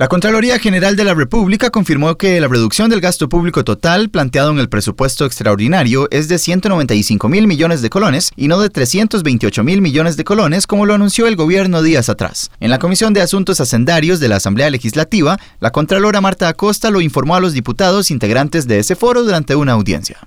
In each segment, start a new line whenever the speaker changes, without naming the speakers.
La Contraloría General de la República confirmó que la reducción del gasto público total planteado en el presupuesto extraordinario es de 195 mil millones de colones y no de 328 mil millones de colones como lo anunció el gobierno días atrás. En la Comisión de Asuntos Hacendarios de la Asamblea Legislativa, la Contralora Marta Acosta lo informó a los diputados integrantes de ese foro durante una audiencia.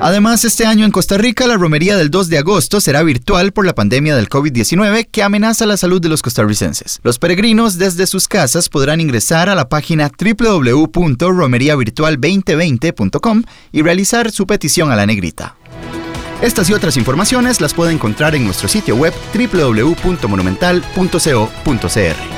Además, este año en Costa Rica la romería del 2 de agosto será virtual por la pandemia del COVID-19 que amenaza la salud de los costarricenses. Los peregrinos desde sus casas podrán ingresar a la página www.romeriavirtual2020.com y realizar su petición a la negrita. Estas y otras informaciones las puede encontrar en nuestro sitio web www.monumental.co.cr.